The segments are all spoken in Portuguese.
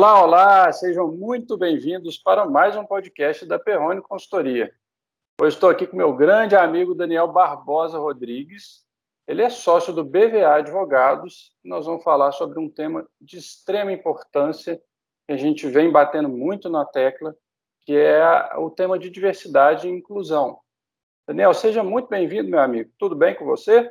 Olá, olá, sejam muito bem-vindos para mais um podcast da Perrone Consultoria. Hoje estou aqui com meu grande amigo Daniel Barbosa Rodrigues. Ele é sócio do BVA Advogados e nós vamos falar sobre um tema de extrema importância que a gente vem batendo muito na tecla, que é o tema de diversidade e inclusão. Daniel, seja muito bem-vindo, meu amigo. Tudo bem com você?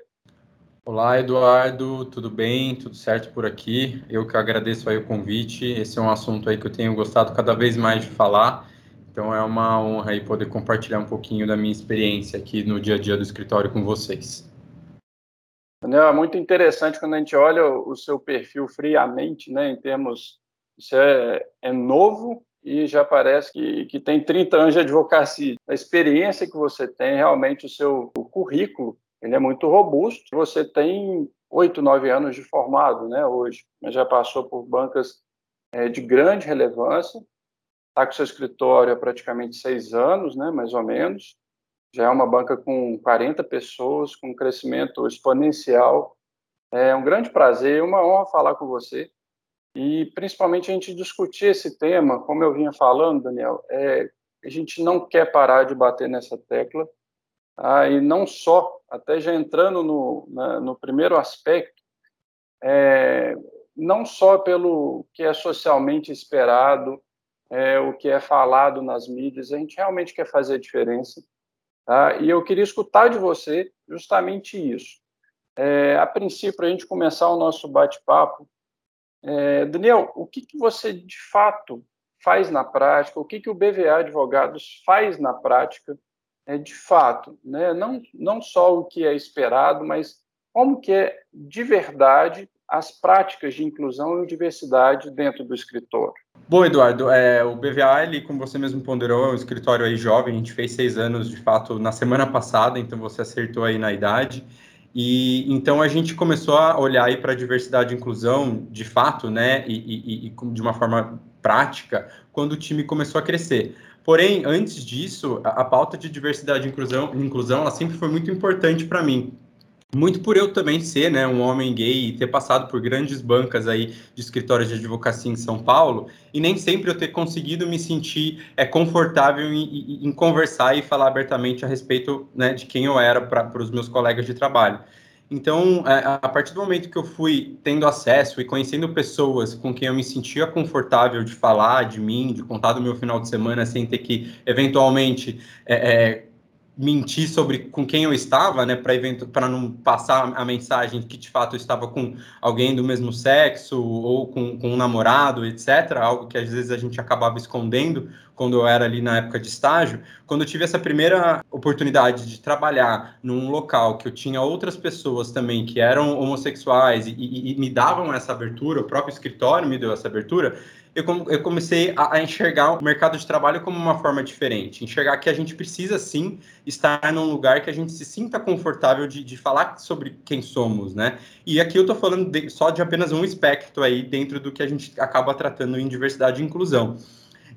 Olá, Eduardo, tudo bem? Tudo certo por aqui? Eu que agradeço aí o convite. Esse é um assunto aí que eu tenho gostado cada vez mais de falar. Então é uma honra aí poder compartilhar um pouquinho da minha experiência aqui no dia a dia do escritório com vocês. É muito interessante quando a gente olha o seu perfil friamente, né, em termos, isso é, é novo e já parece que, que tem 30 anos de advocacia. A experiência que você tem, realmente o seu o currículo ele é muito robusto. Você tem oito, nove anos de formado, né, hoje, mas já passou por bancas é, de grande relevância. Está com seu escritório há praticamente seis anos, né, mais ou menos. Já é uma banca com 40 pessoas, com um crescimento exponencial. É um grande prazer e uma honra falar com você. E principalmente a gente discutir esse tema, como eu vinha falando, Daniel, é, a gente não quer parar de bater nessa tecla ah, e não só, até já entrando no, na, no primeiro aspecto, é, não só pelo que é socialmente esperado, é, o que é falado nas mídias, a gente realmente quer fazer a diferença. Tá? E eu queria escutar de você justamente isso. É, a princípio, a gente começar o nosso bate-papo, é, Daniel, o que, que você de fato faz na prática, o que, que o BVA Advogados faz na prática é, de fato, né? não, não só o que é esperado, mas como que é de verdade as práticas de inclusão e diversidade dentro do escritório. Bom, Eduardo, é, o BVA, ele, como você mesmo ponderou, é um escritório aí jovem, a gente fez seis anos, de fato, na semana passada, então você acertou aí na idade, e então a gente começou a olhar aí para a diversidade e inclusão, de fato, né, e, e, e de uma forma prática, quando o time começou a crescer. Porém, antes disso, a, a pauta de diversidade e inclusão, inclusão ela sempre foi muito importante para mim. Muito por eu também ser né, um homem gay e ter passado por grandes bancas aí de escritórios de advocacia em São Paulo, e nem sempre eu ter conseguido me sentir é, confortável em, em, em conversar e falar abertamente a respeito né, de quem eu era para os meus colegas de trabalho. Então, é, a partir do momento que eu fui tendo acesso e conhecendo pessoas com quem eu me sentia confortável de falar de mim, de contar do meu final de semana, sem ter que, eventualmente, é, é, mentir sobre com quem eu estava, né, para não passar a mensagem que de fato eu estava com alguém do mesmo sexo ou com, com um namorado, etc. Algo que às vezes a gente acabava escondendo quando eu era ali na época de estágio. Quando eu tive essa primeira oportunidade de trabalhar num local que eu tinha outras pessoas também que eram homossexuais e, e, e me davam essa abertura, o próprio escritório me deu essa abertura, eu, comecei a, a, enxergar o mercado de trabalho como uma forma diferente. Enxergar que a gente precisa, sim, estar num lugar que a gente se sinta confortável de, de falar sobre quem somos, né? E aqui eu estou falando de, só de apenas um aspecto aí dentro do que a gente acaba tratando em diversidade e inclusão.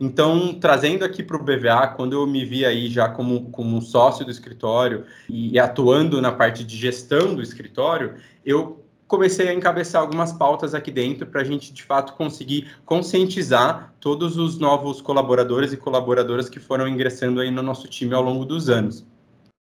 Então, trazendo aqui para o BVA, quando eu me vi aí já como, como um sócio do escritório e, e atuando na parte de gestão do escritório, eu comecei a encabeçar algumas pautas aqui dentro para a gente, de fato, conseguir conscientizar todos os novos colaboradores e colaboradoras que foram ingressando aí no nosso time ao longo dos anos.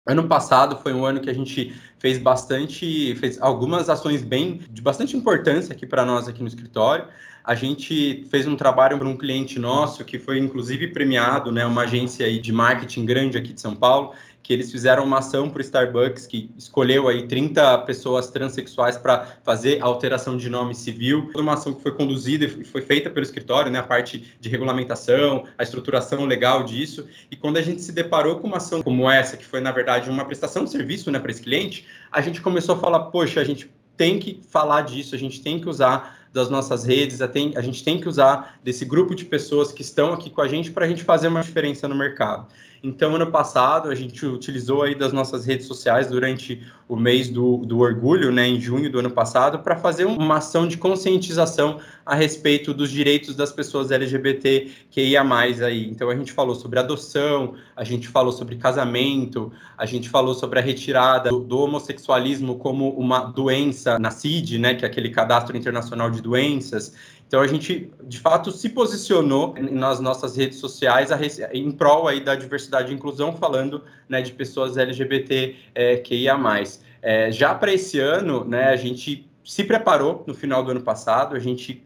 Ano passado foi um ano que a gente fez bastante, fez algumas ações bem de bastante importância aqui para nós aqui no escritório. A gente fez um trabalho para um cliente nosso que foi inclusive premiado, né, uma agência aí de marketing grande aqui de São Paulo, que eles fizeram uma ação para o Starbucks que escolheu aí 30 pessoas transexuais para fazer alteração de nome civil. Uma ação que foi conduzida e foi feita pelo escritório, né, a parte de regulamentação, a estruturação legal disso. E quando a gente se deparou com uma ação como essa, que foi na verdade uma prestação de serviço, né, para esse cliente, a gente começou a falar, poxa, a gente tem que falar disso, a gente tem que usar das nossas redes, a, tem, a gente tem que usar desse grupo de pessoas que estão aqui com a gente para a gente fazer uma diferença no mercado. Então, ano passado, a gente utilizou aí das nossas redes sociais durante o mês do, do orgulho, né, em junho do ano passado, para fazer uma ação de conscientização a respeito dos direitos das pessoas LGBT que ia mais aí. Então, a gente falou sobre adoção, a gente falou sobre casamento, a gente falou sobre a retirada do, do homossexualismo como uma doença na CID, né, que é aquele cadastro internacional de doenças. Então a gente, de fato, se posicionou nas nossas redes sociais em prol aí da diversidade e inclusão, falando né, de pessoas LGBT é, que ia mais. É, já para esse ano, né, a gente se preparou no final do ano passado, a gente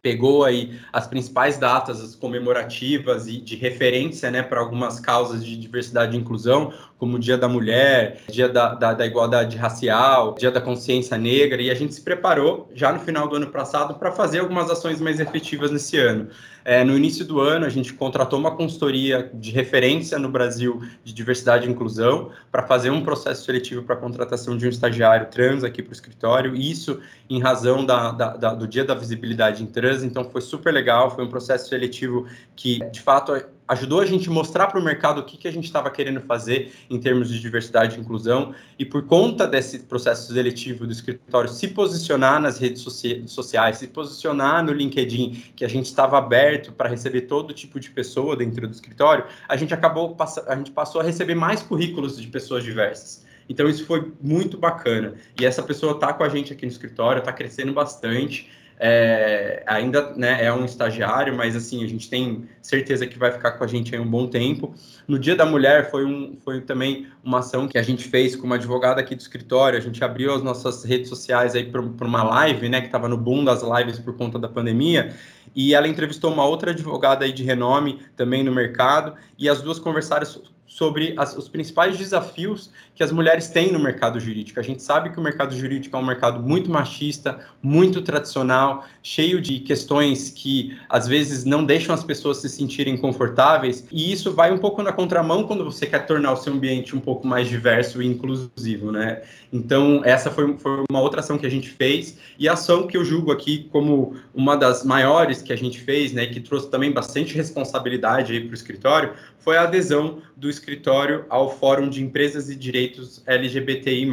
pegou aí as principais datas comemorativas e de referência né, para algumas causas de diversidade e inclusão, como o Dia da Mulher, Dia da, da, da, Igualdade Racial, Dia da Consciência Negra, e a gente se preparou já no final do ano passado para fazer algumas ações mais efetivas nesse ano. É, no início do ano, a gente contratou uma consultoria de referência no Brasil de diversidade e inclusão para fazer um processo seletivo para a contratação de um estagiário trans aqui para o escritório, isso em razão da, da, da, do Dia da Visibilidade em Trans, então foi super legal, foi um processo seletivo que, de fato, ajudou a gente a mostrar para o mercado o que, que a gente estava querendo fazer em termos de diversidade e inclusão, e por conta desse processo seletivo do escritório se posicionar nas redes sociais, se posicionar no LinkedIn, que a gente estava aberto para receber todo tipo de pessoa dentro do escritório, a gente acabou, a gente passou a receber mais currículos de pessoas diversas. Então isso foi muito bacana. E essa pessoa está com a gente aqui no escritório, está crescendo bastante é, ainda né, é um estagiário, mas assim, a gente tem certeza que vai ficar com a gente aí um bom tempo. No Dia da Mulher foi, um, foi também uma ação que a gente fez com uma advogada aqui do escritório, a gente abriu as nossas redes sociais aí para uma live, né, que estava no boom das lives por conta da pandemia, e ela entrevistou uma outra advogada aí de renome também no mercado, e as duas conversaram sobre as, os principais desafios que as mulheres têm no mercado jurídico. A gente sabe que o mercado jurídico é um mercado muito machista, muito tradicional, cheio de questões que às vezes não deixam as pessoas se sentirem confortáveis, e isso vai um pouco na contramão quando você quer tornar o seu ambiente um pouco mais diverso e inclusivo, né? Então, essa foi, foi uma outra ação que a gente fez, e a ação que eu julgo aqui como uma das maiores que a gente fez, né, que trouxe também bastante responsabilidade para o escritório, foi a adesão do escritório ao Fórum de Empresas e Direitos LGBTI+.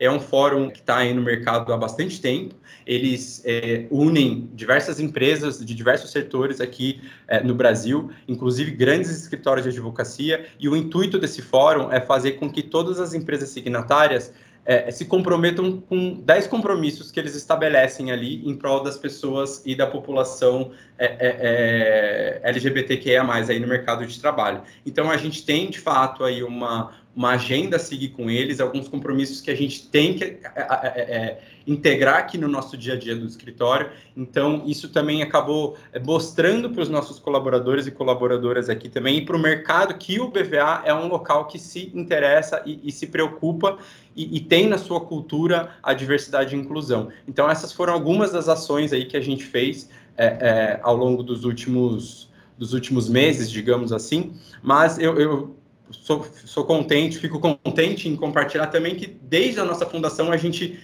É um fórum que está aí no mercado há bastante tempo. Eles é, unem diversas empresas de diversos setores aqui é, no Brasil, inclusive grandes escritórios de advocacia. E o intuito desse fórum é fazer com que todas as empresas signatárias é, se comprometam com 10 compromissos que eles estabelecem ali em prol das pessoas e da população é, é, é LGBTQIA+, aí no mercado de trabalho. Então, a gente tem, de fato, aí uma, uma agenda a seguir com eles, alguns compromissos que a gente tem que é, é, integrar aqui no nosso dia a dia do escritório. Então, isso também acabou mostrando para os nossos colaboradores e colaboradoras aqui também, e para o mercado, que o BVA é um local que se interessa e, e se preocupa e, e, tem na sua cultura a diversidade e inclusão. Então, essas foram algumas das ações aí que a gente fez é, ao longo dos últimos, dos últimos meses, digamos assim, mas eu, eu sou, sou contente, fico contente em compartilhar também que desde a nossa fundação a gente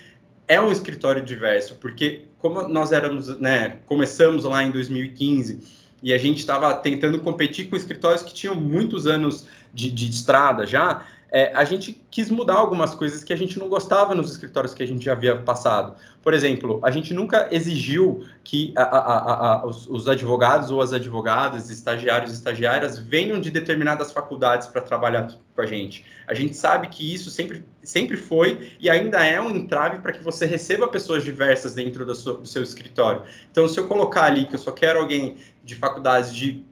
é um escritório diverso, porque como nós éramos, né, começamos lá em 2015 e a gente estava tentando competir com escritórios que tinham muitos anos de, de estrada já, é, a gente quis mudar algumas coisas que a gente não gostava nos escritórios que a gente já havia passado. Por exemplo, a gente nunca exigiu que a, a, a, os, os, advogados ou as advogadas, estagiários e estagiárias venham de determinadas faculdades para trabalhar com a gente. A gente sabe que isso sempre, sempre foi e ainda é um entrave para que você receba pessoas diversas dentro do seu, do seu escritório. Então, se eu colocar ali que eu só quero alguém de faculdades de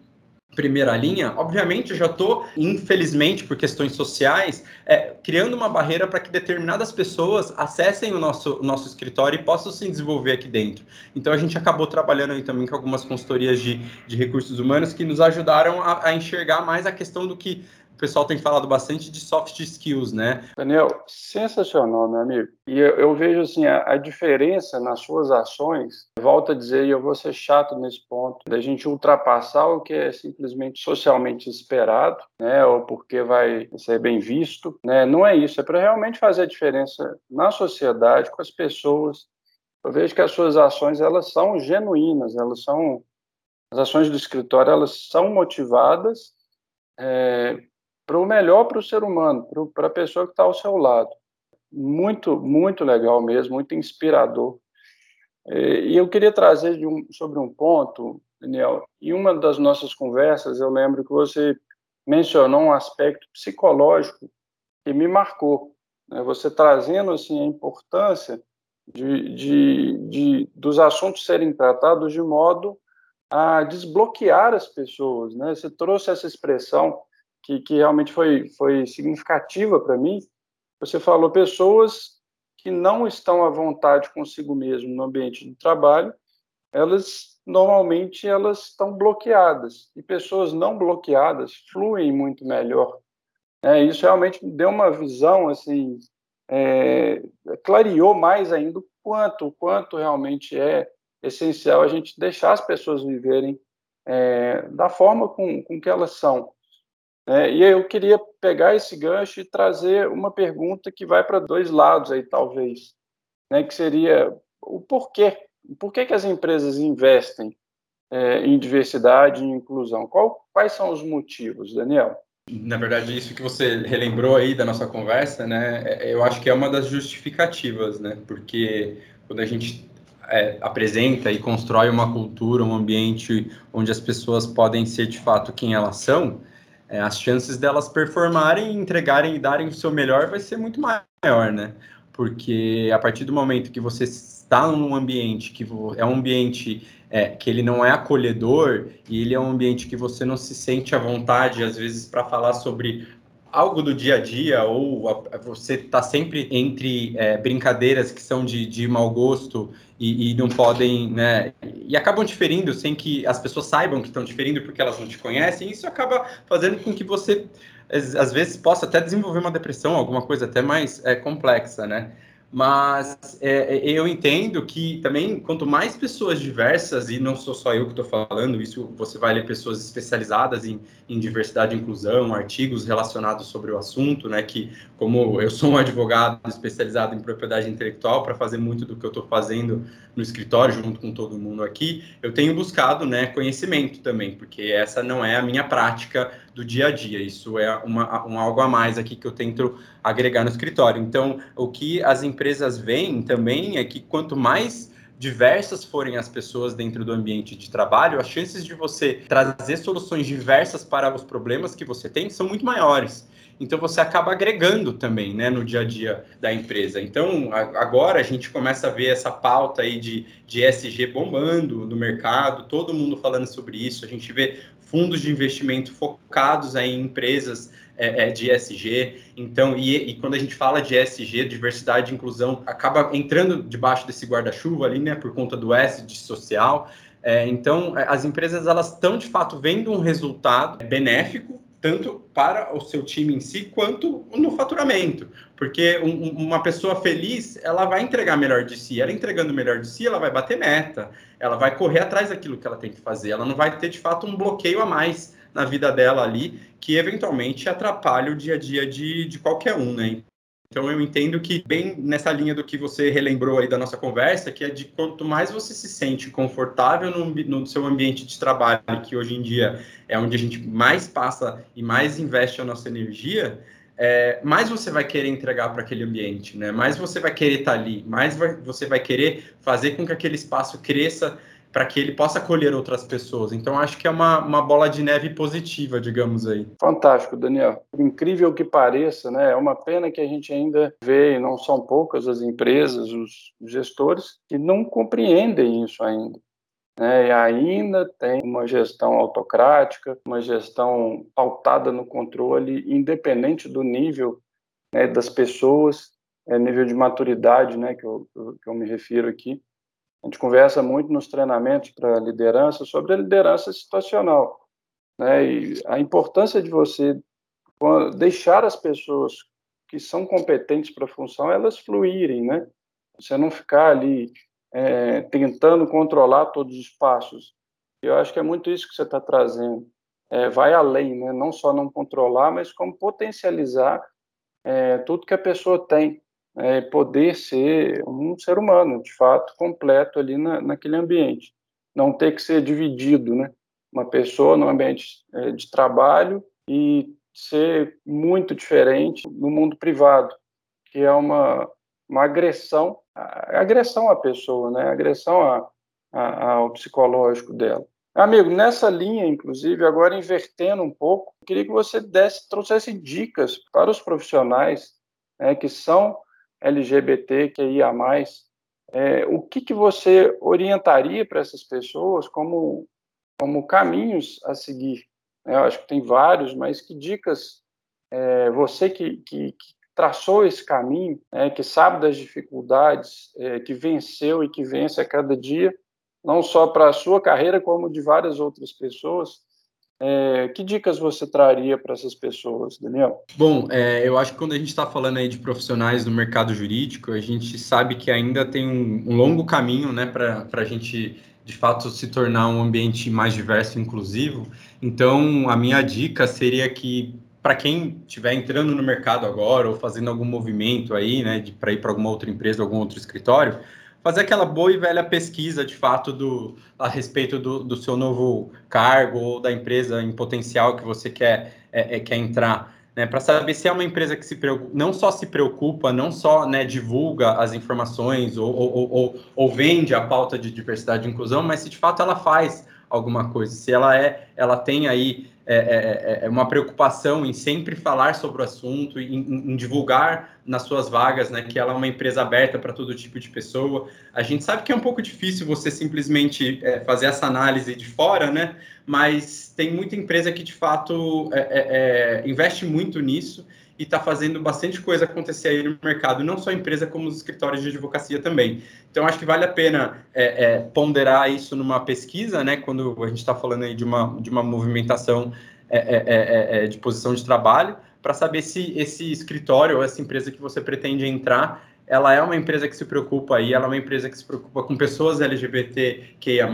primeira linha, obviamente eu já estou, infelizmente, por questões sociais, é, criando uma barreira para que determinadas pessoas acessem o nosso, o nosso escritório e possam se desenvolver aqui dentro. Então a gente acabou trabalhando aí também com algumas consultorias de, de recursos humanos que nos ajudaram a, a enxergar mais a questão do que o pessoal tem falado bastante de soft skills, né? Daniel, sensacional, meu amigo. E eu, eu vejo assim a, a, diferença nas suas ações. Volto a dizer, e eu vou ser chato nesse ponto, da gente ultrapassar o que é simplesmente socialmente esperado, né? Ou porque vai ser bem visto, né? Não é isso. É para realmente fazer a diferença na sociedade com as pessoas. Eu vejo que as suas ações elas são genuínas, elas são as ações do escritório elas são motivadas é, para o melhor para o ser humano, para a pessoa que está ao seu lado. Muito, muito legal mesmo, muito inspirador. E eu queria trazer um, sobre um ponto, Daniel, em uma das nossas conversas, eu lembro que você mencionou um aspecto psicológico que me marcou. Né? Você trazendo assim, a importância de, de, de, dos assuntos serem tratados de modo a desbloquear as pessoas. Né? Você trouxe essa expressão que, que realmente foi, foi significativa para mim. Você falou pessoas que não estão à vontade consigo mesmo no ambiente de trabalho, elas normalmente elas estão bloqueadas e pessoas não bloqueadas fluem muito melhor. É, isso realmente deu uma visão assim, é, clareou mais ainda o quanto, o quanto realmente é essencial a gente deixar as pessoas viverem é, da forma com, com que elas são. É, e eu queria pegar esse gancho e trazer uma pergunta que vai para dois lados aí, talvez, né, que seria o porquê. Por que, que as empresas investem é, em diversidade e inclusão? Qual, quais são os motivos, Daniel? Na verdade, isso que você relembrou aí da nossa conversa, né, é, eu acho que é uma das justificativas, né, porque quando a gente é, apresenta e constrói uma cultura, um ambiente onde as pessoas podem ser de fato quem elas são, é, as chances delas performarem, entregarem e darem o seu melhor vai ser muito maior, né? Porque a partir do momento que você está num ambiente que é um ambiente é, que ele não é acolhedor e ele é um ambiente que você não se sente à vontade, às vezes, para falar sobre algo do dia a dia ou a, você está sempre entre é, brincadeiras que são de, de mau gosto e, e, não podem, né, e acabam diferindo sem que as pessoas saibam que estão diferindo porque elas não te conhecem, isso acaba fazendo com que você às vezes possa até desenvolver uma depressão, alguma coisa até mais é, complexa, né? Mas é, é, eu entendo que também, quanto mais pessoas diversas, e não sou só eu que estou falando, isso você vai ler pessoas especializadas em, em, diversidade e inclusão, artigos relacionados sobre o assunto, né? Que, como eu sou um advogado especializado em propriedade intelectual, para fazer muito do que eu estou fazendo no escritório, junto com todo mundo aqui, eu tenho buscado né, conhecimento também, porque essa não é a minha prática do dia a dia. Isso é uma, um algo a mais aqui que eu tento agregar no escritório. Então, o que as empresas veem também é que quanto mais diversas forem as pessoas dentro do ambiente de trabalho, as chances de você trazer soluções diversas para os problemas que você tem são muito maiores. Então você acaba agregando também, né, no dia a dia da empresa. Então agora a gente começa a ver essa pauta aí de, de ESG bombando no mercado, todo mundo falando sobre isso. A gente vê fundos de investimento focados aí em empresas é, é, de ESG. Então, e, e, quando a gente fala de ESG, diversidade e inclusão, acaba entrando debaixo desse guarda-chuva ali, né, por conta do S de social. É, então, as empresas elas estão de fato vendo um resultado benéfico tanto para o seu time em si quanto no faturamento, porque um, uma pessoa feliz ela vai entregar melhor de si, ela entregando melhor de si, ela vai bater meta, ela vai correr atrás daquilo que ela tem que fazer, ela não vai ter de fato um bloqueio a mais na vida dela ali que eventualmente atrapalha o dia a dia de, de qualquer um, né? Então eu entendo que bem nessa linha do que você relembrou aí da nossa conversa, que é de quanto mais você se sente confortável no, no seu ambiente de trabalho, que hoje em dia é onde a gente mais passa e mais investe a nossa energia, é, mais você vai querer entregar para aquele ambiente, né? Mais você vai querer estar tá ali, mais vai, você vai querer fazer com que aquele espaço cresça para que ele possa acolher outras pessoas. Então, acho que é uma, uma bola de neve positiva, digamos aí. Fantástico, Daniel. Incrível que pareça, né? É uma pena que a gente ainda vê, e não são poucas as empresas, os gestores, que não compreendem isso ainda. Né? E ainda tem uma gestão autocrática, uma gestão pautada no controle, independente do nível né, das pessoas, é, nível de maturidade né, que, eu, que eu me refiro aqui. A gente conversa muito nos treinamentos para liderança sobre a liderança situacional, né? E a importância de você deixar as pessoas que são competentes para a função elas fluírem, né? Você não ficar ali é, tentando controlar todos os passos. Eu acho que é muito isso que você está trazendo. É, vai além, né? Não só não controlar, mas como potencializar é, tudo que a pessoa tem é, poder ser um ser humano, de fato, completo ali na, naquele ambiente. Não ter que ser dividido, né? Uma pessoa no ambiente é, de trabalho e ser muito diferente no mundo privado, que é uma, uma agressão, agressão à pessoa, né? Agressão a, a, ao psicológico dela. Amigo, nessa linha, inclusive, agora invertendo um pouco, queria que você desse, trouxesse dicas para os profissionais né, que são LGBTQIA+, é, o que, que você orientaria para essas pessoas como, como caminhos a seguir? É, eu acho que tem vários, mas que dicas é, você que, que, que, traçou esse caminho, né, que sabe das dificuldades, é, que venceu e que vence a cada dia, não só para a sua carreira, como de várias outras pessoas, é, que dicas você traria para essas pessoas, Daniel? Bom, é, eu acho que quando a gente está falando aí de profissionais no mercado jurídico, a gente sabe que ainda tem um, um longo caminho né, para a gente, de fato, se tornar um ambiente mais diverso e inclusivo. Então, a minha dica seria que, para quem estiver entrando no mercado agora ou fazendo algum movimento aí, né, para ir para alguma outra empresa, algum outro escritório, fazer aquela boa e velha pesquisa, de fato, do, a respeito do, do seu novo cargo ou da empresa em potencial que você quer, é, é, quer entrar, né, para saber se é uma empresa que se preocupa, não só se preocupa, não só né, divulga as informações ou, ou, ou, ou vende a pauta de diversidade e inclusão, mas se de fato ela faz alguma coisa, se ela é, ela tem aí é, é, é, é, uma preocupação em sempre falar sobre o assunto, em, em, divulgar nas suas vagas, né, que ela é uma empresa aberta para todo tipo de pessoa. A gente sabe que é um pouco difícil você simplesmente é, fazer essa análise de fora, né, mas tem muita empresa que de fato é, é, investe muito nisso e está fazendo bastante coisa acontecer aí no mercado, não só a empresa, como os escritórios de advocacia também. Então, acho que vale a pena é, é, ponderar isso numa pesquisa, né, quando a gente está falando aí de uma, de uma movimentação é, é, é, é de posição de trabalho, para saber se esse escritório ou essa empresa que você pretende entrar ela é uma empresa que se preocupa aí, ela é uma empresa que se preocupa com pessoas LGBTQIA+,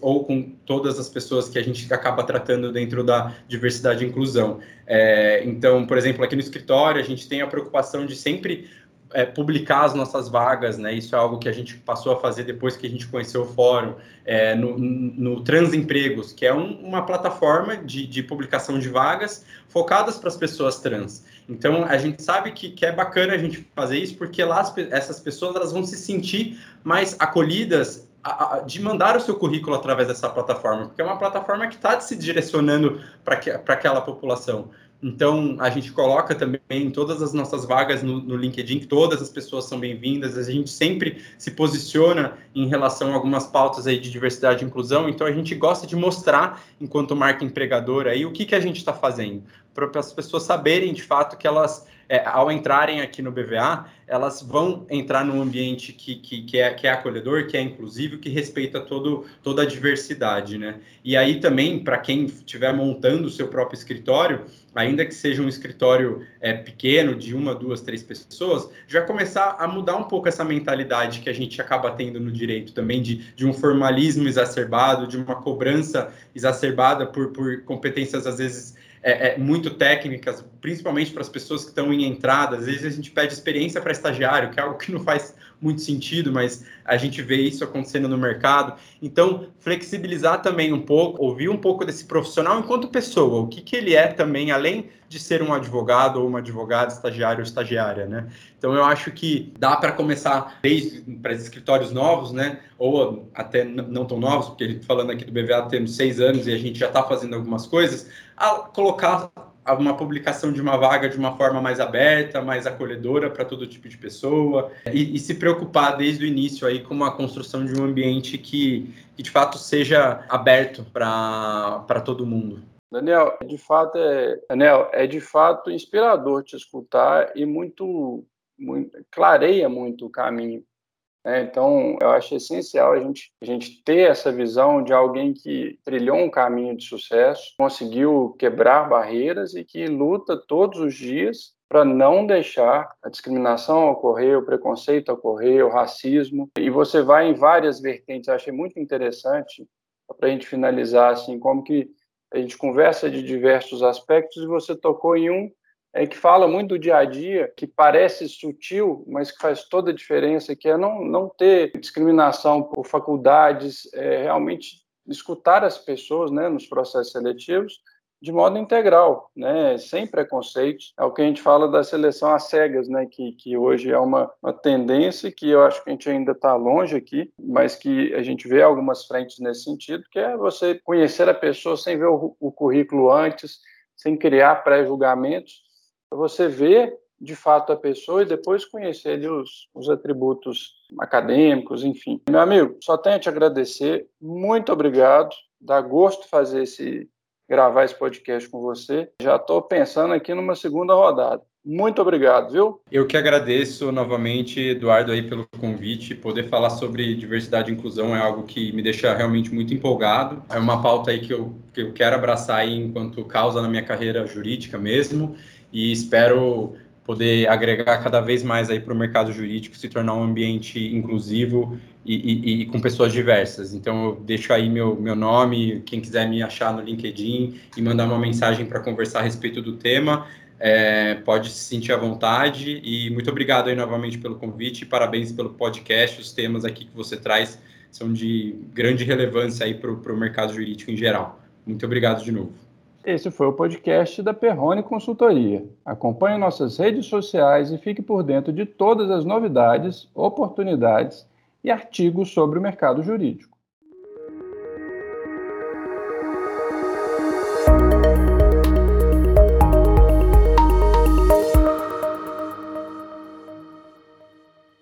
ou com todas as pessoas que a gente acaba tratando dentro da diversidade e inclusão. É, então, por exemplo, aqui no escritório, a gente tem a preocupação de sempre é, publicar as nossas vagas, né? Isso é algo que a gente passou a fazer depois que a gente conheceu o fórum, é, no, no Transempregos, que é um, uma plataforma de, de publicação de vagas focadas para as pessoas trans. Então, a gente sabe que, que é bacana a gente fazer isso, porque lá as, essas pessoas elas vão se sentir mais acolhidas a, a, de mandar o seu currículo através dessa plataforma, porque é uma plataforma que está se direcionando para aquela população. Então, a gente coloca também todas as nossas vagas no, no LinkedIn, todas as pessoas são bem-vindas, a gente sempre se posiciona em relação a algumas pautas aí de diversidade e inclusão, então a gente gosta de mostrar, enquanto marca empregadora, aí, o que, que a gente está fazendo, para as pessoas saberem, de fato, que elas é, ao entrarem aqui no BVA, elas vão entrar num ambiente que, que, que, é, que é acolhedor, que é inclusivo, que respeita todo, toda a diversidade, né? E aí também, para quem estiver montando o seu próprio escritório, ainda que seja um escritório é, pequeno, de uma, duas, três pessoas, já começar a mudar um pouco essa mentalidade que a gente acaba tendo no direito também, de, de um formalismo exacerbado, de uma cobrança exacerbada por, por competências, às vezes, é, é, muito técnicas, principalmente para as pessoas que estão em entrada. Às vezes a gente pede experiência para estagiário, que é algo que não faz muito sentido, mas a gente vê isso acontecendo no mercado. Então, flexibilizar também um pouco, ouvir um pouco desse profissional enquanto pessoa, o que, que ele é também, além de ser um advogado ou uma advogada, estagiário ou estagiária, né? Então, eu acho que dá para começar desde para escritórios novos, né? Ou até não tão novos, porque falando aqui do BVA temos seis anos e a gente já está fazendo algumas coisas, a colocar uma publicação de uma vaga de uma forma mais aberta, mais acolhedora para todo tipo de pessoa e, e, se preocupar desde o início aí com a construção de um ambiente que, que de fato seja aberto para todo mundo. Daniel, de fato é, Daniel, é de fato inspirador te escutar e muito, muito clareia muito o caminho né? Então, eu acho essencial a gente, a gente ter essa visão de alguém que trilhou um caminho de sucesso, conseguiu quebrar barreiras e que luta todos os dias para não deixar a discriminação ocorrer, o preconceito ocorrer, o racismo. E você vai em várias vertentes. Eu achei muito interessante, para a gente finalizar, assim, como que a gente conversa de diversos aspectos e você tocou em um é, que fala muito do dia a dia, que parece sutil, mas que faz toda a diferença, que é não, não ter discriminação por faculdades, é, realmente escutar as pessoas né, nos processos seletivos de modo integral, né, sem preconceitos. É o que a gente fala da seleção às cegas, né, que, que hoje é uma, uma tendência que eu acho que a gente ainda está longe aqui, mas que a gente vê algumas frentes nesse sentido, que é você conhecer a pessoa sem ver o, o currículo antes, sem criar pré-julgamentos, você vê de fato a pessoa e depois conhecer os, os atributos acadêmicos, enfim. Meu amigo, só tenho a te agradecer, muito obrigado, dá gosto fazer esse gravar esse podcast com você. Já estou pensando aqui numa segunda rodada. Muito obrigado, viu? Eu que agradeço novamente, Eduardo, aí pelo convite. Poder falar sobre diversidade e inclusão é algo que me deixa realmente muito empolgado. É uma pauta aí que eu, que eu quero abraçar aí enquanto causa na minha carreira jurídica mesmo e espero poder agregar cada vez mais aí para o mercado jurídico, se tornar um ambiente inclusivo e, e, e, com pessoas diversas. Então, eu deixo aí meu, meu nome, quem quiser me achar no LinkedIn e mandar uma mensagem para conversar a respeito do tema é, pode se sentir à vontade e muito obrigado aí novamente pelo convite parabéns pelo podcast. Os temas aqui que você traz são de grande relevância aí para o mercado jurídico em geral. Muito obrigado de novo. Esse foi o podcast da Perrone Consultoria. Acompanhe nossas redes sociais e fique por dentro de todas as novidades, oportunidades e artigos sobre o mercado jurídico.